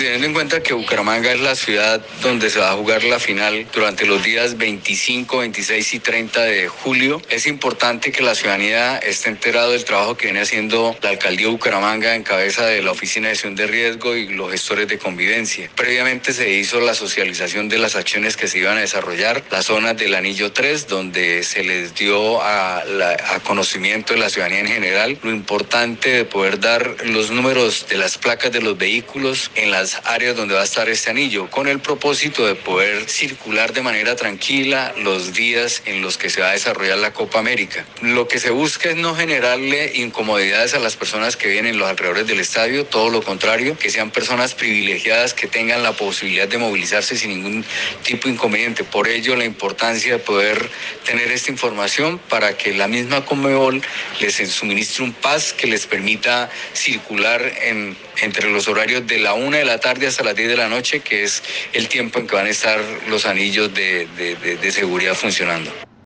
Teniendo en cuenta que Bucaramanga es la ciudad donde se va a jugar la final durante los días 25, 26 y 30 de julio, es importante que la ciudadanía esté enterado del trabajo que viene haciendo la alcaldía de Bucaramanga en cabeza de la Oficina de Gestión de Riesgo y los gestores de convivencia. Previamente se hizo la socialización de las acciones que se iban a desarrollar, las zonas del anillo 3, donde se les dio a, a conocimiento de la ciudadanía en general lo importante de poder dar los números de las placas de los vehículos en las áreas donde va a estar este anillo, con el propósito de poder circular de manera tranquila los días en los que se va a desarrollar la Copa América. Lo que se busca es no generarle incomodidades a las personas que vienen los alrededores del estadio, todo lo contrario, que sean personas privilegiadas que tengan la posibilidad de movilizarse sin ningún tipo de inconveniente. Por ello, la importancia de poder tener esta información para que la misma Conmebol les suministre un PAS que les permita circular en, entre los horarios de la una de la tarde hasta las 10 de la noche, que es el tiempo en que van a estar los anillos de, de seguridad funcionando.